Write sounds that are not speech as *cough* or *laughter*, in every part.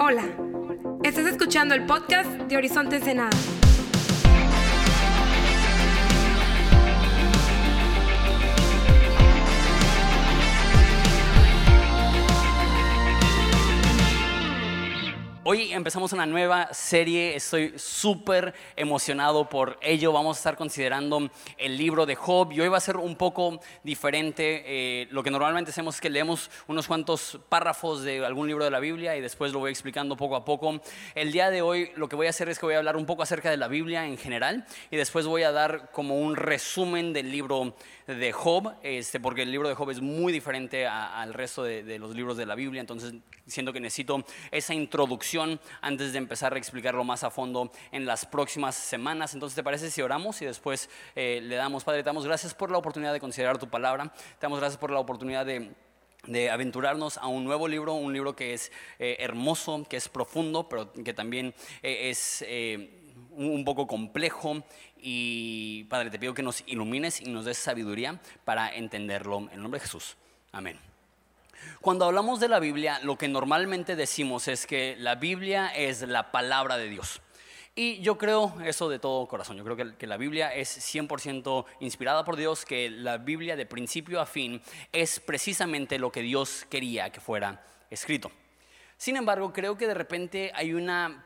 Hola, estás escuchando el podcast de Horizonte Ensenada. Hoy empezamos una nueva serie, estoy súper emocionado por ello. Vamos a estar considerando el libro de Job y hoy va a ser un poco diferente. Eh, lo que normalmente hacemos es que leemos unos cuantos párrafos de algún libro de la Biblia y después lo voy explicando poco a poco. El día de hoy lo que voy a hacer es que voy a hablar un poco acerca de la Biblia en general y después voy a dar como un resumen del libro de Job, este, porque el libro de Job es muy diferente al resto de, los libros de la Biblia, entonces siento que necesito esa introduccción antes de empezar a explicarlo más a fondo en las próximas semanas. Entonces, ¿te parece si oramos y después eh, le damos, Padre, te damos gracias por la oportunidad de considerar tu palabra, te damos gracias por la oportunidad de de aventurarnos a un nuevo libro, un libro que es eh, hermoso, que es profundo, pero que también eh, es un poco complejo. Y Padre, te pido que nos ilumines y nos des sabiduría para entenderlo. En nombre de Jesús. Amén. Cuando hablamos de la Biblia, lo que normalmente decimos es que la Biblia es la palabra de Dios. Y yo creo eso de todo corazón. Yo creo que, la Biblia es 100% inspirada por Dios, que la Biblia de principio a fin es precisamente lo que Dios quería que fuera escrito. Sin embargo, creo que de repente hay una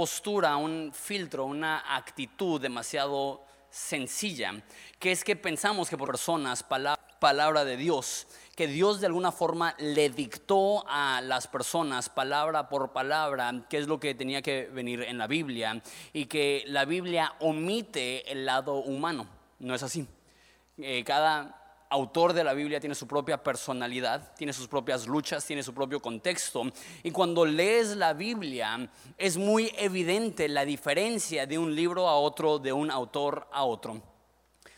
postura, un filtro, una actitud demasiado sencilla, que es que pensamos que por personas, palabra de Dios, que Dios de alguna forma le dictó a las personas palabra por palabra qué es lo que tenía que venir en la Biblia y que la Biblia omite el lado humano. No es así. Eh, cada autor de la Biblia tiene su propia personalidad, tiene sus propias luchas, tiene su propio contexto. Y cuando lees la Biblia es muy evidente la diferencia de un libro a otro, de un autor a otro.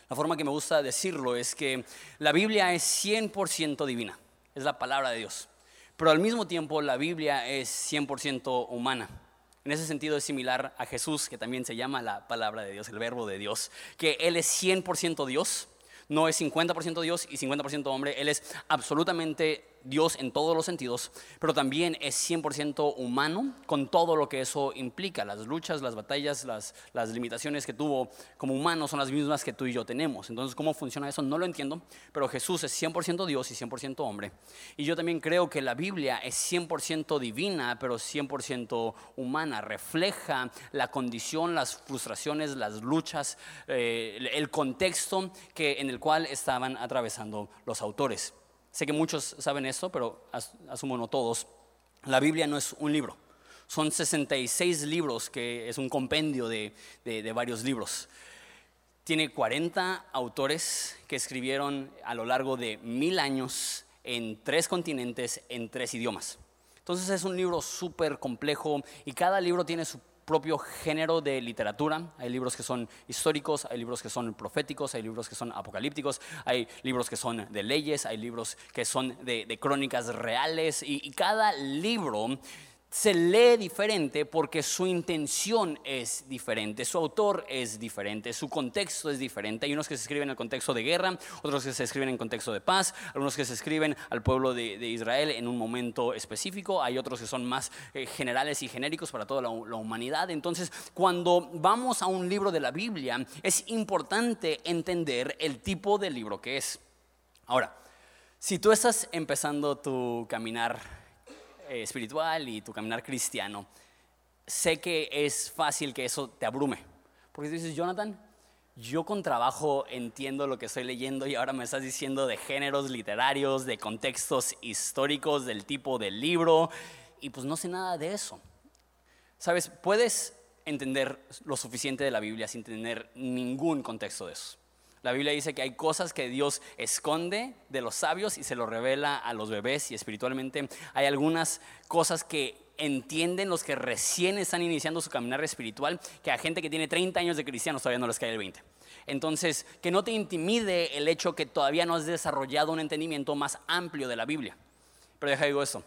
La forma que me gusta decirlo es que la Biblia es 100% divina, es la palabra de Dios, pero al mismo tiempo la Biblia es 100% humana. En ese sentido es similar a Jesús, que también se llama la palabra de Dios, el verbo de Dios, que Él es 100% Dios, no es 50% Dios y 50% hombre, Él es absolutamente Dios en todos los sentidos, pero también es 100% humano con todo lo que eso implica. Las luchas, las batallas, las, limitaciones que tuvo como humano son las mismas que tú y yo tenemos. Entonces, ¿cómo funciona eso? No lo entiendo, pero Jesús es 100% Dios y 100% hombre. Y yo también creo que la Biblia es 100% divina, pero 100% humana. Refleja la condición, las frustraciones, las luchas, eh, el contexto que, en el cual estaban atravesando los autores. Sé que muchos saben esto, pero asumo no todos. La Biblia no es un libro. Son 66 libros, que es un compendio de, varios libros. Tiene 40 autores que escribieron a lo largo de mil años en tres continentes, en tres idiomas. Entonces es un libro súper complejo y cada libro tiene su propio género de literatura. Hay libros que son históricos, hay libros que son proféticos, hay libros que son apocalípticos, hay libros que son de leyes, hay libros que son de, crónicas reales y, cada libro se lee diferente porque su intención es diferente, su autor es diferente, su contexto es diferente. Hay unos que se escriben en el contexto de guerra, otros que se escriben en contexto de paz, algunos que se escriben al pueblo de, Israel en un momento específico, hay otros que son más eh, generales y genéricos para toda la, la humanidad. Entonces, cuando vamos a un libro de la Biblia, es importante entender el tipo de libro que es. Ahora, si tú estás empezando tu caminar eh, espiritual y tu caminar cristiano, sé que es fácil que eso te abrume. Porque dices, Jonathan, yo con trabajo entiendo lo que estoy leyendo y ahora me estás diciendo de géneros literarios, de contextos históricos, del tipo del libro, y pues no sé nada de eso. Sabes, puedes entender lo suficiente de la Biblia sin tener ningún contexto de eso. La Biblia dice que hay cosas que Dios esconde de los sabios y se lo revela a los bebés y espiritualmente hay algunas cosas que entienden los que recién están iniciando su caminar espiritual que a gente que tiene 30 años de cristianos todavía no les cae el 20. Entonces, que no te intimide el hecho que todavía no has desarrollado un entendimiento más amplio de la Biblia. Pero deja digo esto,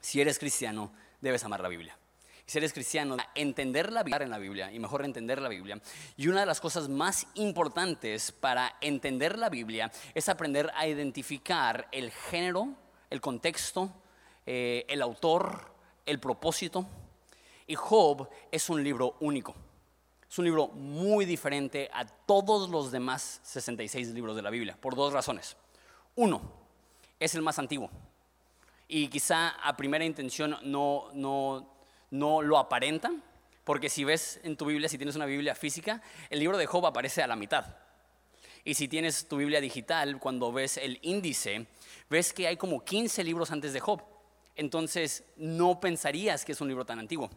si eres cristiano, debes amar la Biblia si eres cristiano, entender la Biblia en la Biblia y mejor entender la Biblia. Y una de las cosas más importantes para entender la Biblia es aprender a identificar el género, el contexto, eh, el autor, el propósito. Y Job es un libro único. Es un libro muy diferente a todos los demás 66 libros de la Biblia, por dos razones. Uno, es el más antiguo. Y quizá a primera intención no, no, no lo aparenta, porque si ves en tu Biblia, si tienes una Biblia física, el libro de Job aparece a la mitad. Y si tienes tu Biblia digital, cuando ves el índice, ves que hay como 15 libros antes de Job. Entonces no pensarías que es un libro tan antiguo.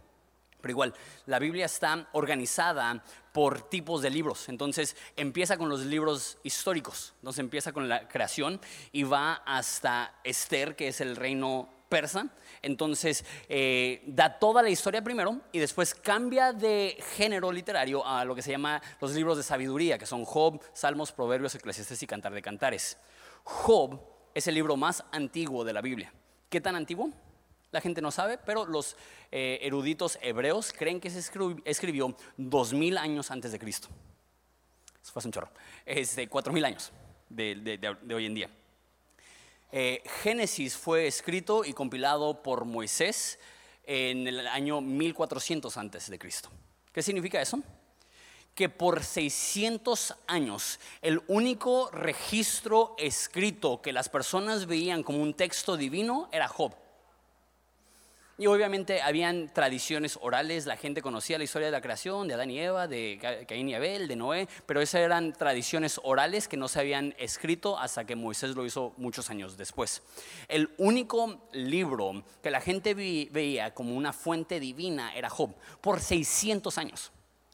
Pero igual, la Biblia está organizada por tipos de libros. Entonces empieza con los libros históricos. Entonces empieza con la creación y va hasta Esther, que es el reino persa. Entonces eh, da toda la historia primero y después cambia de género literario a lo que se llama los libros de sabiduría, que son Job, Salmos, Proverbios, Eclesiastes y Cantar de Cantares. Job es el libro más antiguo de la Biblia. ¿Qué tan antiguo? La gente no sabe, pero los eh, eruditos hebreos creen que se escribió dos mil años antes de Cristo. Eso fue un chorro. Es de cuatro mil años de, hoy en día. Eh, Génesis fue escrito y compilado por Moisés en el año 1400 antes de Cristo. ¿Qué significa eso? Que por 600 años el único registro escrito que las personas veían como un texto divino era Job. Y obviamente habían tradiciones orales, la gente conocía la historia de la creación, de Adán y Eva, de Caín y Abel, de Noé, pero esas eran tradiciones orales que no se habían escrito hasta que Moisés lo hizo muchos años después. El único libro que la gente veía como una fuente divina era Job, por 600 años.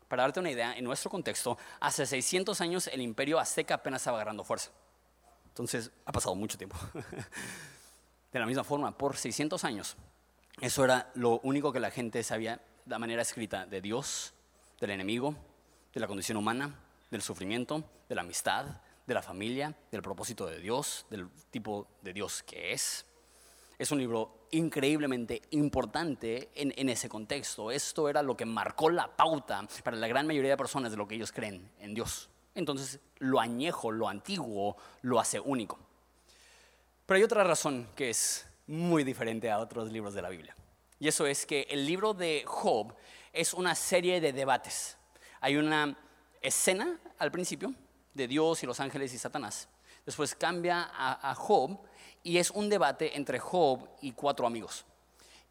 Para darte una idea, en nuestro contexto, hace 600 años el imperio azteca apenas estaba agarrando fuerza. Entonces, ha pasado mucho tiempo. *laughs* De la misma forma, por 600 años, eso era lo único que la gente sabía, la manera escrita de Dios, del enemigo, de la condición humana, del sufrimiento, de la amistad, de la familia, del propósito de Dios, del tipo de Dios que es. Es un libro increíblemente importante en, ese contexto. Esto era lo que marcó la pauta para la gran mayoría de personas de lo que ellos creen en Dios. Entonces, lo añejo, lo antiguo, lo hace único. Pero hay otra razón que es muy diferente a otros libros de la Biblia. Y eso es que el libro de Job es una serie de debates. Hay una escena al principio de Dios y los ángeles y Satanás. Después cambia a, Job y es un debate entre Job y cuatro amigos.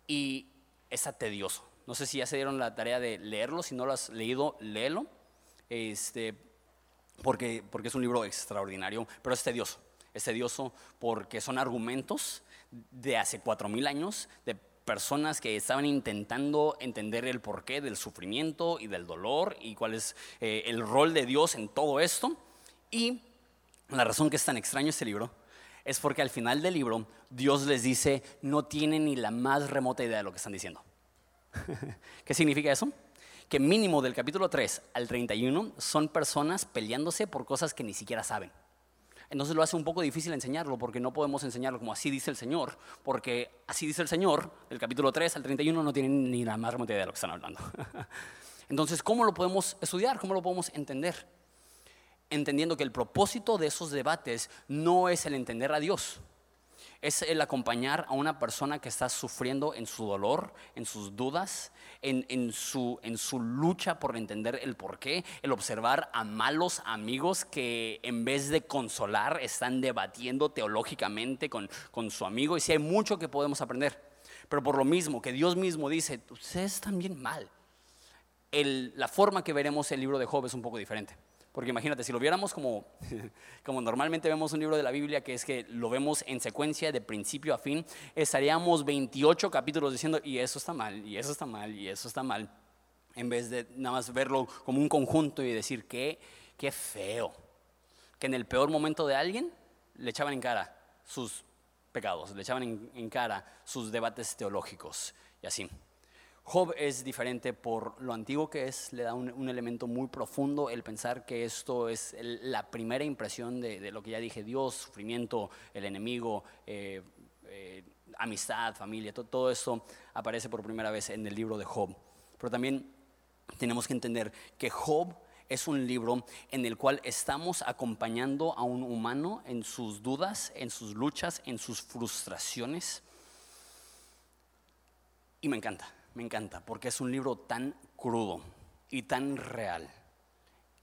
Y está tedioso. No sé si ya se dieron la tarea de leerlo. Si no lo has leído, léelo. Este, porque, porque es un libro extraordinario, pero es tedioso. Es tedioso porque son argumentos de hace cuatro mil años, de personas que estaban intentando entender el porqué del sufrimiento y del dolor y cuál es eh, el rol de Dios en todo esto. Y la razón que es tan extraño este libro es porque al final del libro Dios les dice, no tienen ni la más remota idea de lo que están diciendo. *laughs* ¿Qué significa eso? Que mínimo del capítulo 3 al 31 son personas peleándose por cosas que ni siquiera saben. Entonces lo hace un poco difícil enseñarlo porque no podemos enseñarlo como así dice el Señor, porque así dice el Señor, del capítulo 3 al 31 no tienen ni la más remota idea de lo que están hablando. *laughs* Entonces, ¿cómo lo podemos estudiar? ¿Cómo lo podemos entender? Entendiendo que el propósito de esos debates no es el entender a Dios, es el acompañar a una persona que está sufriendo en su dolor, en sus dudas, en, su, en su lucha por entender el porqué, el observar a malos amigos que en vez de consolar están debatiendo teológicamente con, con su amigo. Y si hay mucho que podemos aprender, pero por lo mismo que Dios mismo dice, ustedes están bien mal. la forma que veremos el libro de Job es un poco diferente. Porque imagínate, si lo viéramos como, *laughs* como normalmente vemos un libro de la Biblia, que es que lo vemos en secuencia de principio a fin, estaríamos 28 capítulos diciendo, y eso está mal, y eso está mal, y eso está mal, en vez de nada más verlo como un conjunto y decir, qué, qué feo, que en el peor momento de alguien le echaban en cara sus pecados, le echaban en, en cara sus debates teológicos y así. Job es diferente por lo antiguo que es, le da un, elemento muy profundo el pensar que esto es la primera impresión de, lo que ya dije, Dios, sufrimiento, el enemigo, eh, eh, amistad, familia, todo, todo esto aparece por primera vez en el libro de Job. Pero también tenemos que entender que Job es un libro en el cual estamos acompañando a un humano en sus dudas, en sus luchas, en sus frustraciones Y me encanta, me encanta, porque es un libro tan crudo y tan real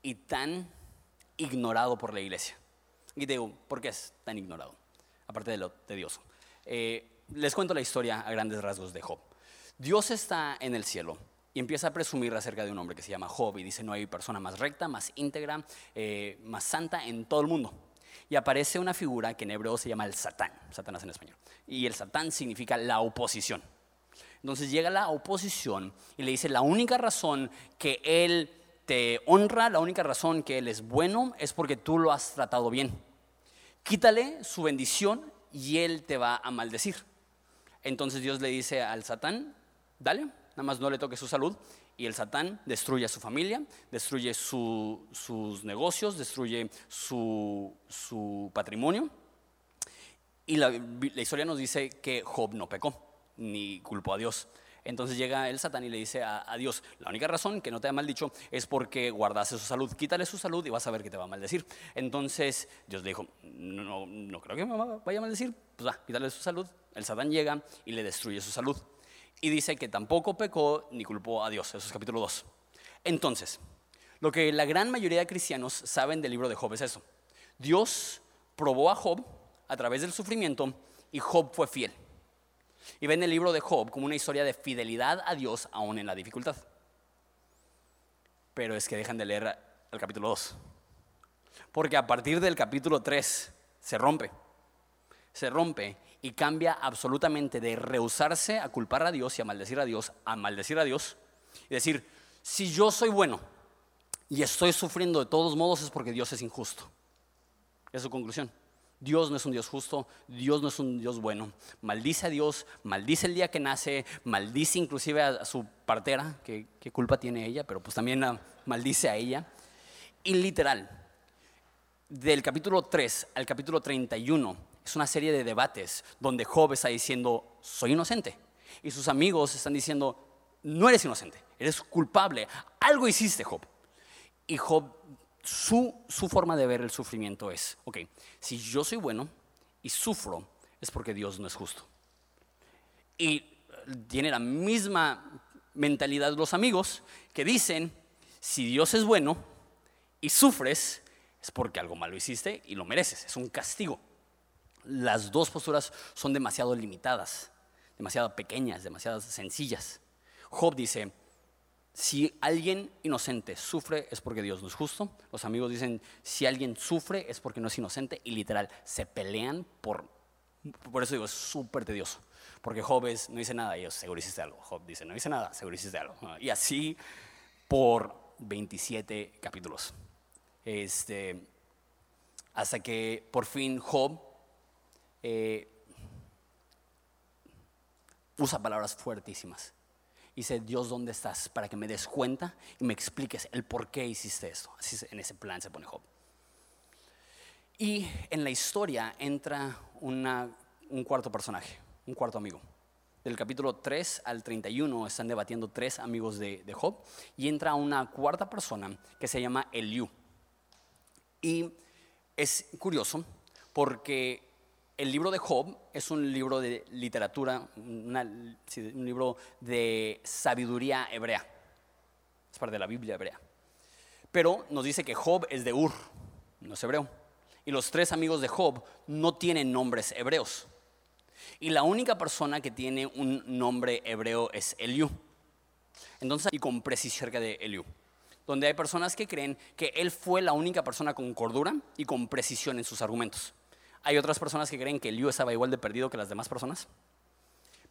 y tan ignorado por la iglesia. Y digo, ¿por qué es tan ignorado? Aparte de lo tedioso. Eh, les cuento la historia a grandes rasgos de Job. Dios está en el cielo y empieza a presumir acerca de un hombre que se llama Job y dice, no hay persona más recta, más íntegra, eh, más santa en todo el mundo. Y aparece una figura que en hebreo se llama el Satán, Satanás en español. Y el Satán significa la oposición. Entonces llega la oposición y le dice, la única razón que él te honra, la única razón que él es bueno es porque tú lo has tratado bien. Quítale su bendición y él te va a maldecir. Entonces Dios le dice al Satán, dale, nada más no le toque su salud. Y el Satán destruye a su familia, destruye sus negocios, destruye su, patrimonio. Y la, la historia nos dice que Job no pecó, ni culpó a Dios. Entonces llega el Satán y le dice a, Dios, la única razón que no te ha maldicho es porque guardase su salud, quítale su salud y vas a ver que te va a maldecir. Entonces Dios le dijo, no, no creo que me vaya a maldecir, pues ah, quítale su salud. El Satán llega y le destruye su salud. Y dice que tampoco pecó ni culpó a Dios, eso es capítulo 2. Entonces, lo que la gran mayoría de cristianos saben del libro de Job es eso. Dios probó a Job a través del sufrimiento y Job fue fiel y ven el libro de Job como una historia de fidelidad a Dios aún en la dificultad. Pero es que dejan de leer el capítulo 2. Porque a partir del capítulo 3 se rompe. Se rompe y cambia absolutamente de rehusarse a culpar a Dios y a maldecir a Dios, a maldecir a Dios y decir, si yo soy bueno y estoy sufriendo de todos modos es porque Dios es injusto. Es su conclusión. Dios no es un Dios justo, Dios no es un Dios bueno. Maldice a Dios, maldice el día que nace, maldice inclusive a, su partera, que qué culpa tiene ella, pero pues también maldice a ella. Y literal, del capítulo 3 al capítulo 31 es una serie de debates donde Job está diciendo, soy inocente. Y sus amigos están diciendo, no eres inocente, eres culpable, algo hiciste Job. Y Job su, forma de ver el sufrimiento es, ok, si yo soy bueno y sufro, es porque Dios no es justo. Y tiene la misma mentalidad los amigos que dicen, si Dios es bueno y sufres, es porque algo malo hiciste y lo mereces, es un castigo. Las dos posturas son demasiado limitadas, demasiado pequeñas, demasiado sencillas. Job dice, si alguien inocente sufre es porque Dios no es justo. Los amigos dicen, si alguien sufre es porque no es inocente. Y literal, se pelean por... Por eso digo, es súper tedioso. Porque Job no dice nada y ellos, seguro hiciste algo. Job dice, no dice nada, seguro hiciste algo. Y así por 27 capítulos. Este, hasta que por fin Job eh, usa palabras fuertísimas dice, Dios, ¿dónde estás? Para que me des cuenta y me expliques el por qué hiciste esto. Así en ese plan se pone Job. Y en la historia entra un cuarto personaje, un cuarto amigo. Del capítulo 3 al 31 están debatiendo tres amigos de, de Job y entra una cuarta persona que se llama Eliú. Y es curioso porque el libro de Job es un libro de literatura, un libro de sabiduría hebrea. Es parte de la Biblia hebrea. Pero nos dice que Job es de Ur, no es hebreo. Y los tres amigos de Job no tienen nombres hebreos. Y la única persona que tiene un nombre hebreo es Eliú. Entonces, y con precisión cerca de Eliú, donde hay personas que creen que él fue la única persona con cordura y con precisión en sus argumentos. Hay otras personas que creen que Liu estaba igual de perdido que las demás personas.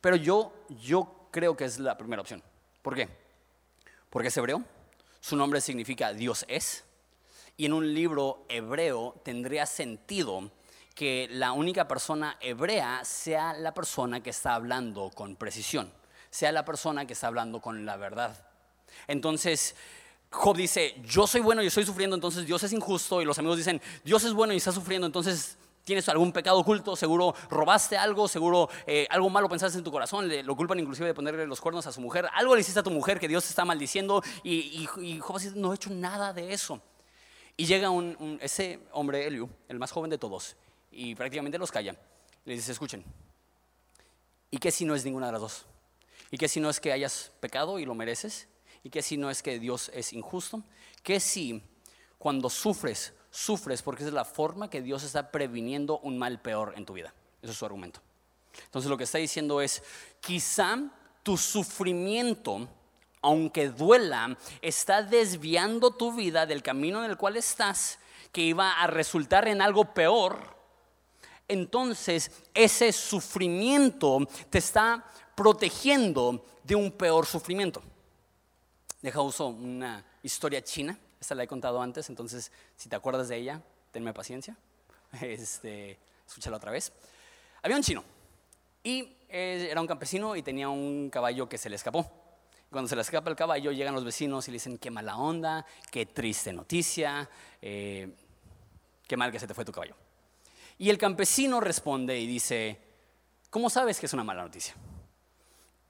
Pero yo, yo creo que es la primera opción. ¿Por qué? Porque es hebreo, su nombre significa Dios es, y en un libro hebreo tendría sentido que la única persona hebrea sea la persona que está hablando con precisión, sea la persona que está hablando con la verdad. Entonces, Job dice, yo soy bueno y estoy sufriendo, entonces Dios es injusto, y los amigos dicen, Dios es bueno y está sufriendo, entonces tienes algún pecado oculto, seguro robaste algo, seguro eh, algo malo pensaste en tu corazón, le, lo culpan inclusive de ponerle los cuernos a su mujer, algo le hiciste a tu mujer que Dios está maldiciendo y, y, Job no he hecho nada de eso. Y llega ese hombre, Eliu, el más joven de todos, y prácticamente los calla. Le dice, escuchen, ¿y qué si no es ninguna de las dos? ¿Y qué si no es que hayas pecado y lo mereces? ¿Y qué si no es que Dios es injusto? ¿Qué si cuando sufres, sufres porque es la forma que Dios está previniendo un mal peor en tu vida? Ese es su argumento. Entonces lo que está diciendo es, quizá tu sufrimiento, aunque duela, está desviando tu vida del camino en el cual estás, que iba a resultar en algo peor. Entonces ese sufrimiento te está protegiendo de un peor sufrimiento. Deja uso una historia china, esta la he contado antes, entonces si te acuerdas de ella, tenme paciencia, *laughs* este, escúchala otra vez. Había un chino y eh, era un campesino y tenía un caballo que se le escapó. Cuando se le escapa el caballo, llegan los vecinos y le dicen, qué mala onda, qué triste noticia, eh, qué mal que se te fue tu caballo. Y el campesino responde y dice, ¿cómo sabes que es una mala noticia?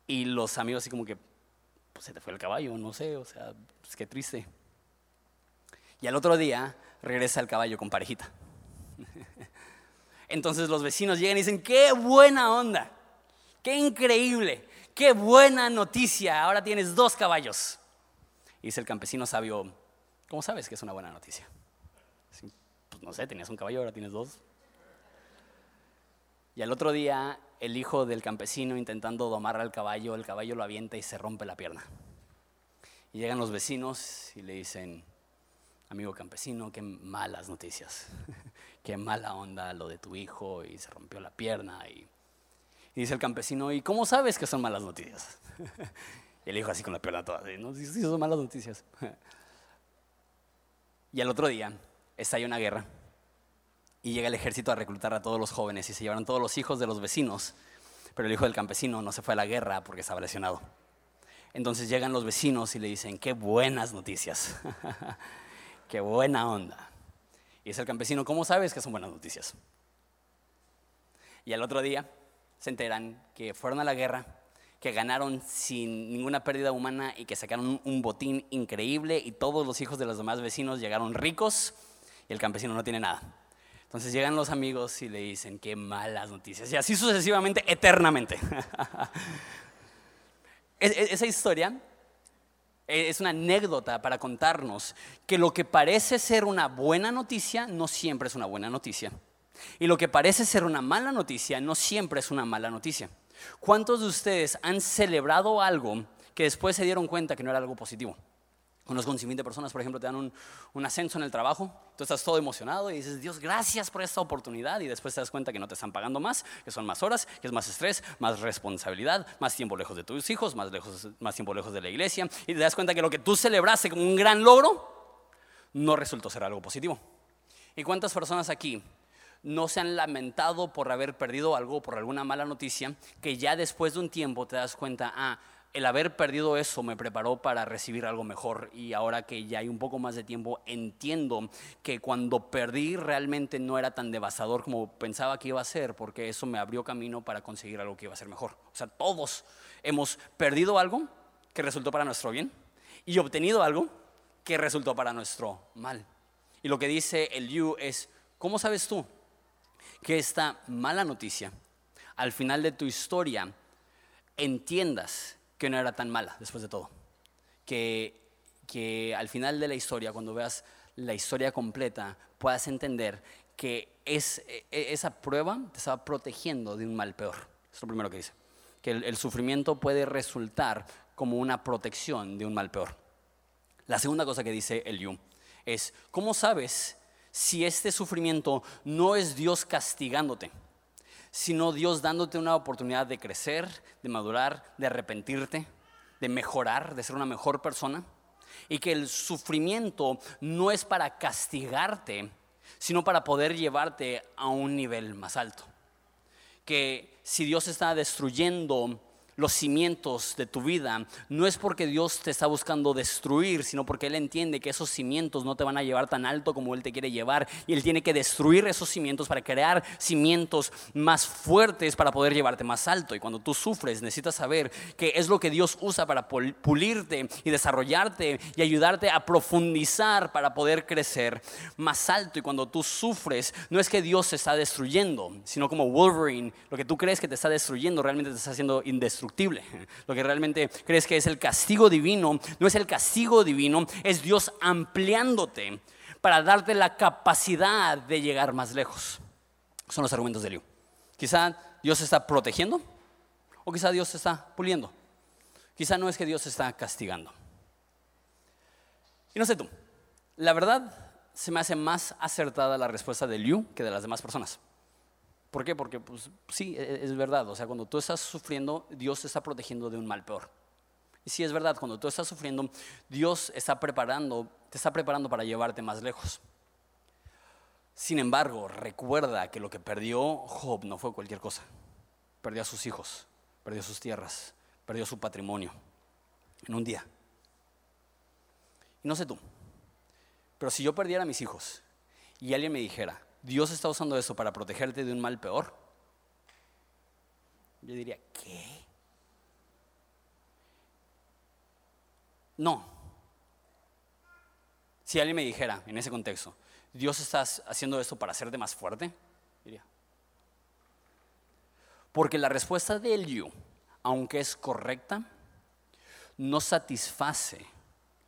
Y los amigos así como que, pues se te fue el caballo, no sé, o sea, pues qué triste. Y al otro día regresa el caballo con parejita. *laughs* Entonces los vecinos llegan y dicen, qué buena onda, qué increíble, qué buena noticia, ahora tienes dos caballos. Y dice el campesino sabio, ¿cómo sabes que es una buena noticia? pues no sé, tenías un caballo, ahora tienes dos. Y al otro día, el hijo del campesino intentando domar al caballo, el caballo lo avienta y se rompe la pierna. Y llegan los vecinos y le dicen, amigo campesino, qué malas noticias, *laughs* qué mala onda lo de tu hijo y se rompió la pierna. Y, dice el campesino, ¿y cómo sabes que son malas noticias? *laughs* y el hijo así con la pierna toda, ¿no? Sí, sí, son malas noticias. *laughs* y al otro día estalla una guerra y llega el ejército a reclutar a todos los jóvenes y se llevaron todos los hijos de los vecinos, pero el hijo del campesino no se fue a la guerra porque estaba lesionado. Entonces llegan los vecinos y le dicen, qué buenas noticias. Qué buena onda. Y es el campesino, ¿cómo sabes que son buenas noticias? Y al otro día se enteran que fueron a la guerra, que ganaron sin ninguna pérdida humana y que sacaron un botín increíble y todos los hijos de los demás vecinos llegaron ricos y el campesino no tiene nada. Entonces llegan los amigos y le dicen, qué malas noticias. Y así sucesivamente, eternamente. *laughs* Esa historia es una anécdota para contarnos que lo que parece ser una buena noticia no siempre es una buena noticia. Y lo que parece ser una mala noticia no siempre es una mala noticia. ¿Cuántos de ustedes han celebrado algo que después se dieron cuenta que no era algo positivo? Conozco un de personas, por ejemplo, te dan un, un, ascenso en el trabajo, tú estás todo emocionado y dices, Dios, gracias por esta oportunidad, y después te das cuenta que no te están pagando más, que son más horas, que es más estrés, más responsabilidad, más tiempo lejos de tus hijos, más, lejos, más tiempo lejos de la iglesia, y te das cuenta que lo que tú celebraste como un gran logro no resultó ser algo positivo. ¿Y cuántas personas aquí no se han lamentado por haber perdido algo, por alguna mala noticia, que ya después de un tiempo te das cuenta, ah, el haber perdido eso me preparó para recibir algo mejor y ahora que ya hay un poco más de tiempo entiendo que cuando perdí realmente no era tan devastador como pensaba que iba a ser porque eso me abrió camino para conseguir algo que iba a ser mejor. O sea, todos hemos perdido algo que resultó para nuestro bien y obtenido algo que resultó para nuestro mal. Y lo que dice el Yu es, ¿cómo sabes tú que esta mala noticia al final de tu historia entiendas que no era tan mala después de todo. Que, que al final de la historia, cuando veas la historia completa, puedas entender que es, e, esa prueba te estaba protegiendo de un mal peor. Es lo primero que dice. Que el, sufrimiento puede resultar como una protección de un mal peor. La segunda cosa que dice el Yu es, ¿cómo sabes si este sufrimiento no es Dios castigándote? Sino Dios dándote una oportunidad de crecer, de madurar, de arrepentirte, de mejorar, de ser una mejor persona. Y que el sufrimiento no es para castigarte, sino para poder llevarte a un nivel más alto. Que si Dios está destruyendo los cimientos de tu vida, no es porque Dios te está buscando destruir, sino porque Él entiende que esos cimientos no te van a llevar tan alto como Él te quiere llevar. Y Él tiene que destruir esos cimientos para crear cimientos más fuertes para poder llevarte más alto. Y cuando tú sufres, necesitas saber que es lo que Dios usa para pulirte y desarrollarte y ayudarte a profundizar para poder crecer más alto. Y cuando tú sufres, no es que Dios se está destruyendo, sino como Wolverine, lo que tú crees que te está destruyendo realmente te está haciendo indestructible Lo que realmente crees que es el castigo divino, no es el castigo divino, es Dios ampliándote para darte la capacidad de llegar más lejos. Son los argumentos de Liu. Quizá Dios está protegiendo o quizá Dios está puliendo. Quizá no es que Dios está castigando. Y no sé tú, la verdad se me hace más acertada la respuesta de Liu que de las demás personas. ¿Por qué? Porque pues, sí, e, e, es verdad. O sea, cuando tú estás sufriendo, Dios te está protegiendo de un mal peor. Y sí es verdad, cuando tú estás sufriendo, Dios está preparando, te está preparando para llevarte más lejos. Sin embargo, recuerda que lo que perdió Job no fue cualquier cosa. Perdió a sus hijos, perdió sus tierras, perdió su patrimonio en un día. Y no sé tú, pero si yo perdiera a mis hijos y alguien me dijera, Dios está usando eso para protegerte de un mal peor, yo diría, ¿qué? No. Si alguien me dijera en ese contexto, Dios está haciendo esto para hacerte más fuerte, diría. Porque la respuesta de Eliú, aunque es correcta, no satisface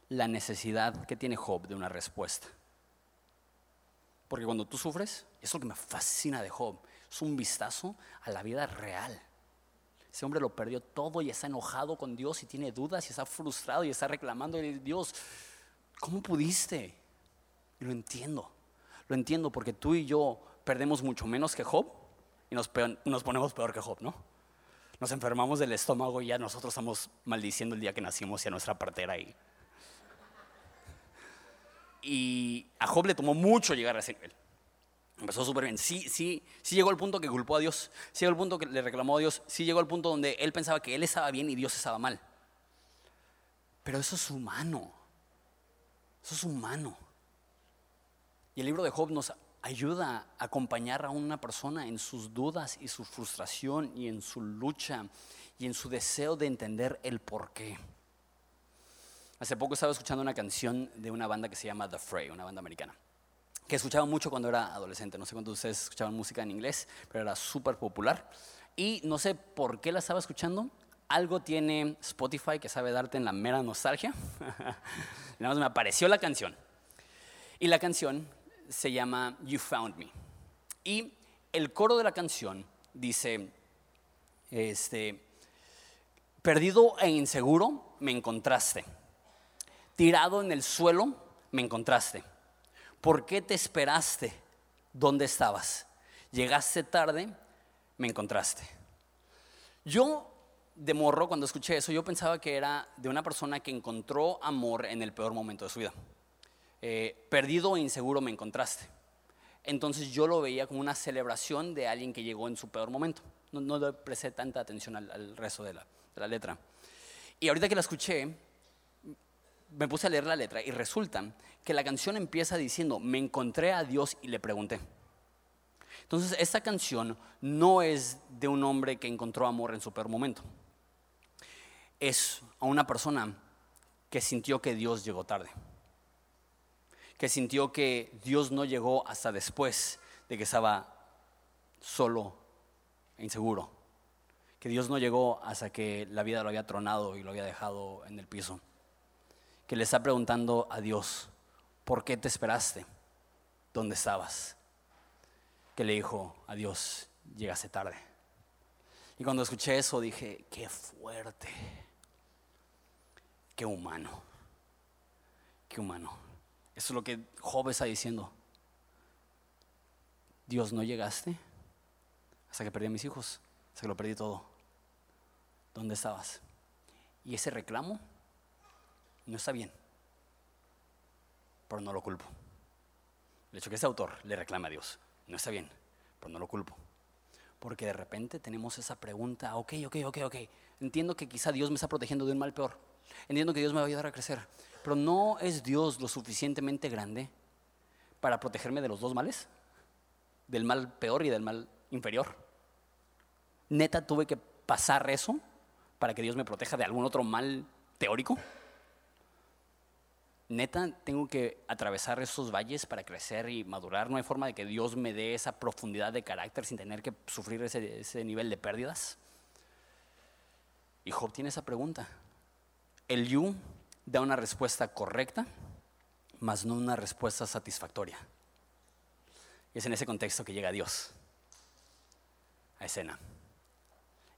la necesidad que tiene Job de una respuesta. Porque cuando tú sufres, eso es lo que me fascina de Job, es un vistazo a la vida real. Ese hombre lo perdió todo y está enojado con Dios y tiene dudas y está frustrado y está reclamando y Dios, ¿cómo pudiste? Y lo entiendo, lo entiendo porque tú y yo perdemos mucho menos que Job y nos, nos ponemos peor que Job, ¿no? Nos enfermamos del estómago y ya nosotros estamos maldiciendo el día que nacimos y a nuestra partera ahí. Y a Job le tomó mucho llegar a ese nivel. Empezó súper bien. Sí, sí, sí llegó al punto que culpó a Dios. Sí llegó al punto que le reclamó a Dios. Sí llegó al punto donde él pensaba que él estaba bien y Dios estaba mal. Pero eso es humano. Eso es humano. Y el libro de Job nos ayuda a acompañar a una persona en sus dudas y su frustración y en su lucha y en su deseo de entender el por qué. Hace poco estaba escuchando una canción de una banda que se llama The Fray, una banda americana, que escuchaba mucho cuando era adolescente. No sé cuántos de ustedes escuchaban música en inglés, pero era súper popular. Y no sé por qué la estaba escuchando. Algo tiene Spotify que sabe darte en la mera nostalgia. *laughs* Nada más me apareció la canción. Y la canción se llama You Found Me. Y el coro de la canción dice, este, perdido e inseguro me encontraste tirado en el suelo, me encontraste. ¿Por qué te esperaste? ¿Dónde estabas? Llegaste tarde, me encontraste. Yo, de morro, cuando escuché eso, yo pensaba que era de una persona que encontró amor en el peor momento de su vida. Eh, perdido e inseguro me encontraste. Entonces yo lo veía como una celebración de alguien que llegó en su peor momento. No, le presté tanta atención al, resto de la, de la letra. Y ahorita que la escuché, me puse a leer la letra y resulta que la canción empieza diciendo, me encontré a Dios y le pregunté. Entonces, esta canción no es de un hombre que encontró amor en su peor momento. Es a una persona que sintió que Dios llegó tarde. Que sintió que Dios no llegó hasta después de que estaba solo e inseguro. Que Dios no llegó hasta que la vida lo había tronado y lo había dejado en el piso que le está preguntando a Dios, ¿por qué te esperaste? ¿Dónde estabas? Que le dijo a Dios, llegaste tarde. Y cuando escuché eso dije, qué fuerte, qué humano, qué humano. Eso es lo que Job está diciendo. Dios, no llegaste hasta que perdí a mis hijos, hasta que lo perdí todo. ¿Dónde estabas? Y ese reclamo no está bien, pero no lo culpo. El hecho que ese autor le reclame a Dios, no está bien, pero no lo culpo. Porque de repente tenemos esa pregunta, ok, ok, ok, ok, entiendo que quizá Dios me está protegiendo de un mal peor, entiendo que Dios me va a ayudar a crecer, pero ¿no es Dios lo suficientemente grande para protegerme de los dos males? Del mal peor y del mal inferior. Neta tuve que pasar eso para que Dios me proteja de algún otro mal teórico neta, tengo que atravesar esos valles para crecer y madurar. No hay forma de que Dios me dé esa profundidad de carácter sin tener que sufrir ese, nivel de pérdidas. Y Job tiene esa pregunta. El you da una respuesta correcta, mas no una respuesta satisfactoria. Y es en ese contexto que llega Dios a escena.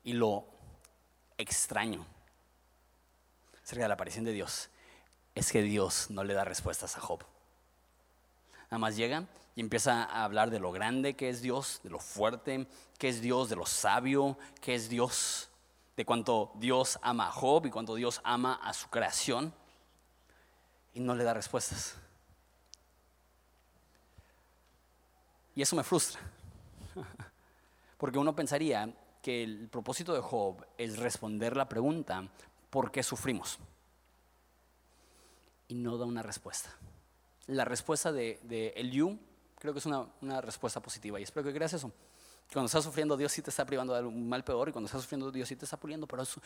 Y lo extraño acerca de la aparición de Dios es que Dios no le da respuestas a Job. Nada más llega y empieza a hablar de lo grande que es Dios, de lo fuerte que es Dios, de lo sabio que es Dios, de cuánto Dios ama a Job y cuánto Dios ama a su creación. Y no le da respuestas. Y eso me frustra. *laughs* Porque uno pensaría que el propósito de Job es responder la pregunta, ¿por qué sufrimos? Y no da una respuesta. La respuesta de, de creo que es una, respuesta positiva y espero que creas eso. Cuando estás sufriendo, Dios sí te está privando de un mal peor y cuando estás sufriendo, Dios sí te está puliendo, pero eso,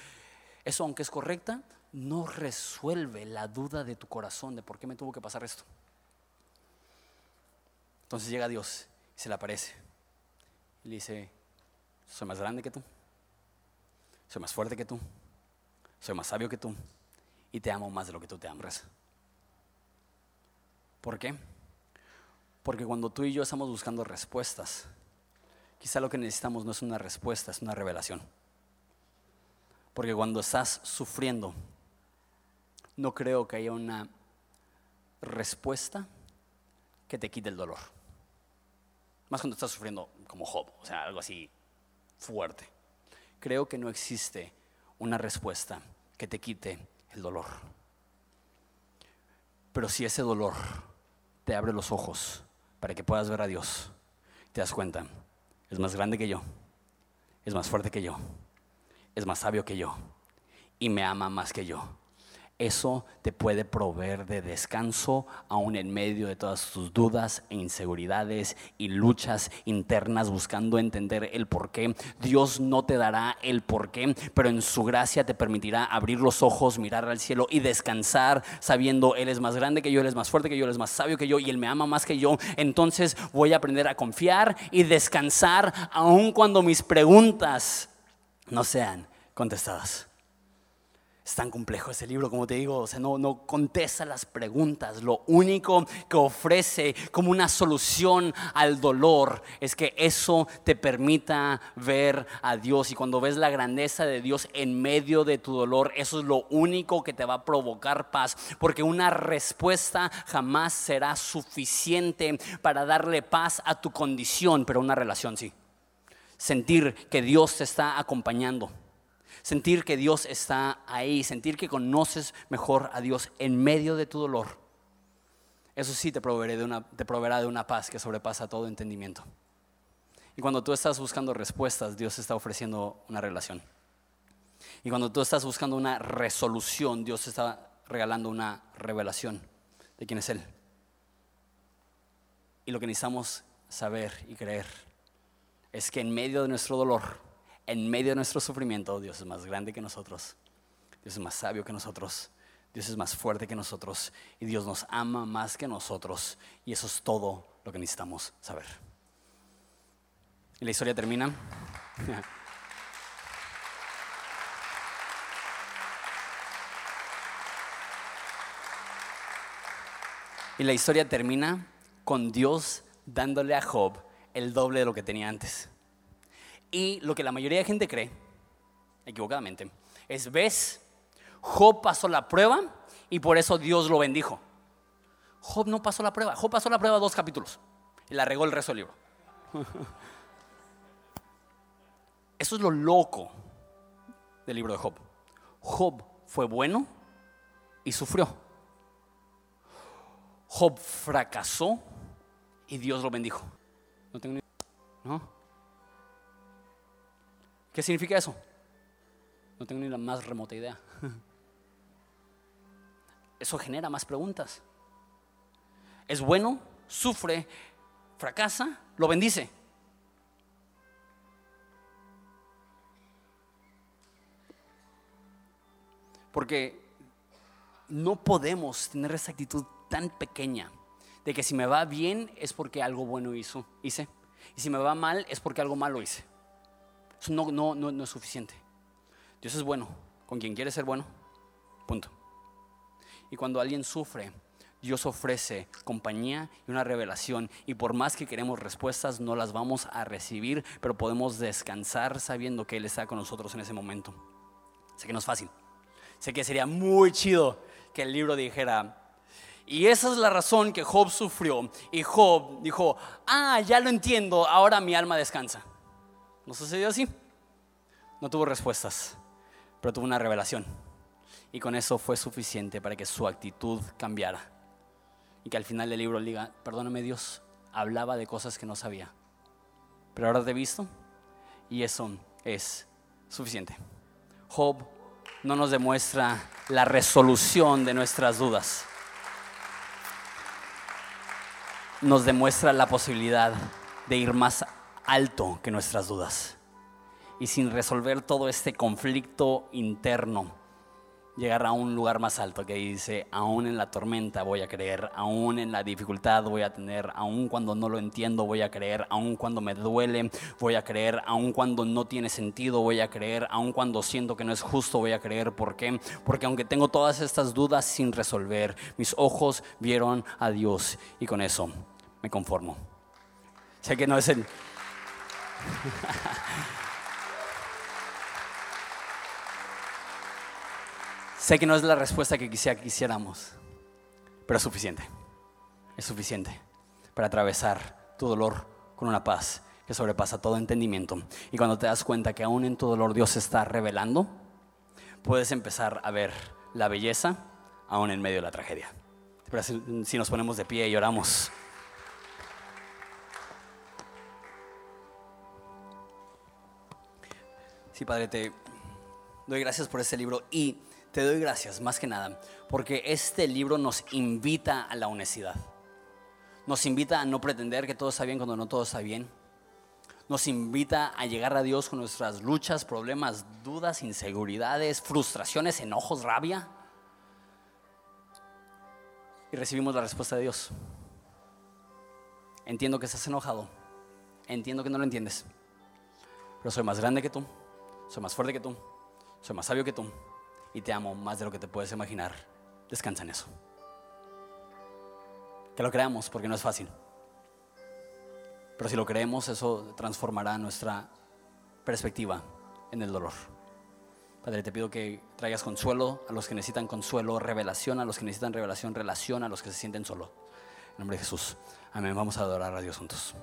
eso, aunque es correcta, no resuelve la duda de tu corazón de por qué me tuvo que pasar esto. Entonces llega Dios y se le aparece y le dice, soy más grande que tú, soy más fuerte que tú, soy más sabio que tú y te amo más de lo que tú te amas. ¿Por qué? Porque cuando tú y yo estamos buscando respuestas, quizá lo que necesitamos no es una respuesta, es una revelación. Porque cuando estás sufriendo, no creo que haya una respuesta que te quite el dolor. Más cuando estás sufriendo como Job, o sea, algo así fuerte. Creo que no existe una respuesta que te quite el dolor. Pero si ese dolor te abre los ojos para que puedas ver a Dios, te das cuenta, es más grande que yo, es más fuerte que yo, es más sabio que yo y me ama más que yo eso te puede proveer de descanso aún en medio de todas tus dudas e inseguridades y luchas internas buscando entender el por qué. Dios no te dará el por qué, pero en su gracia te permitirá abrir los ojos, mirar al cielo y descansar sabiendo Él es más grande que yo, Él es más fuerte que yo, Él es más sabio que yo y Él me ama más que yo. Entonces voy a aprender a confiar y descansar aun cuando mis preguntas no sean contestadas. Es tan complejo ese libro, como te digo, o sea, no, no contesta las preguntas. Lo único que ofrece como una solución al dolor es que eso te permita ver a Dios. Y cuando ves la grandeza de Dios en medio de tu dolor, eso es lo único que te va a provocar paz. Porque una respuesta jamás será suficiente para darle paz a tu condición, pero una relación sí. Sentir que Dios te está acompañando sentir que Dios está ahí, sentir que conoces mejor a Dios en medio de tu dolor. Eso sí te proveerá de una, te proveerá de una paz que sobrepasa todo entendimiento. Y cuando tú estás buscando respuestas, Dios está ofreciendo una relación. Y cuando tú estás buscando una resolución, Dios está regalando una revelación de quién es Él. Y lo que necesitamos saber y creer es que en medio de nuestro dolor, en medio de nuestro sufrimiento, Dios es más grande que nosotros, Dios es más sabio que nosotros, Dios es más fuerte que nosotros y Dios nos ama más que nosotros y eso es todo lo que necesitamos saber. Y la historia termina. *laughs* Y la historia termina con Dios dándole a Job el doble de lo que tenía antes. Y lo que la mayoría de gente cree, equivocadamente, es, ves, Job pasó la prueba y por eso Dios lo bendijo. Job no pasó la prueba, Job pasó la prueba dos capítulos y la regó el resto del libro. *laughs* Eso es lo loco del libro de Job. Job fue bueno y sufrió. Job fracasó y Dios lo bendijo. No tengo ni... ¿No? ¿Qué significa eso? No tengo ni la más remota idea. *laughs* Eso genera más preguntas. Es bueno, sufre, fracasa, lo bendice. Porque no podemos tener esa actitud tan pequeña de que si me va bien es porque algo bueno hizo, hice. Y si me va mal es porque algo malo hice. No, no, no, no es suficiente. Dios es bueno, con quien quiere ser bueno. Punto. Y cuando alguien sufre, Dios ofrece compañía y una revelación. Y por más que queremos respuestas, no las vamos a recibir, pero podemos descansar sabiendo que Él está con nosotros en ese momento. Sé que no es fácil. Sé que sería muy chido que el libro dijera, y esa es la razón que Job sufrió. Y Job dijo, ah, ya lo entiendo, ahora mi alma descansa. ¿No sucedió así? No tuvo respuestas, pero tuvo una revelación. Y con eso fue suficiente para que su actitud cambiara. Y que al final del libro diga, perdóname Dios, hablaba de cosas que no sabía. Pero ahora te he visto y eso es suficiente. Job no nos demuestra la resolución de nuestras dudas. Nos demuestra la posibilidad de ir más alto que nuestras dudas. Y sin resolver todo este conflicto interno, llegar a un lugar más alto que dice, aún en la tormenta voy a creer, aún en la dificultad voy a tener, aún cuando no lo entiendo voy a creer, aún cuando me duele voy a creer, aún cuando no tiene sentido voy a creer, aún cuando siento que no es justo voy a creer. ¿Por qué? Porque aunque tengo todas estas dudas sin resolver, mis ojos vieron a Dios y con eso me conformo. Sé que no es el... *laughs* sé que no es la respuesta que quisiera, quisiéramos, pero es suficiente. Es suficiente para atravesar tu dolor con una paz que sobrepasa todo entendimiento. Y cuando te das cuenta que aún en tu dolor Dios está revelando, puedes empezar a ver la belleza aún en medio de la tragedia. Pero si nos ponemos de pie y oramos. Sí, Padre, te doy gracias por este libro y te doy gracias más que nada porque este libro nos invita a la honestidad. Nos invita a no pretender que todo está bien cuando no todo está bien. Nos invita a llegar a Dios con nuestras luchas, problemas, dudas, inseguridades, frustraciones, enojos, rabia. Y recibimos la respuesta de Dios. Entiendo que estás enojado. Entiendo que no lo entiendes. Pero soy más grande que tú soy más fuerte que tú, soy más sabio que tú y te amo más de lo que te puedes imaginar. Descansa en eso. Que lo creamos porque no es fácil. Pero si lo creemos, eso transformará nuestra perspectiva en el dolor. Padre, te pido que traigas consuelo a los que necesitan consuelo, revelación a los que necesitan revelación, relación a los que se sienten solo. En nombre de Jesús. Amén. Vamos a adorar a Dios juntos.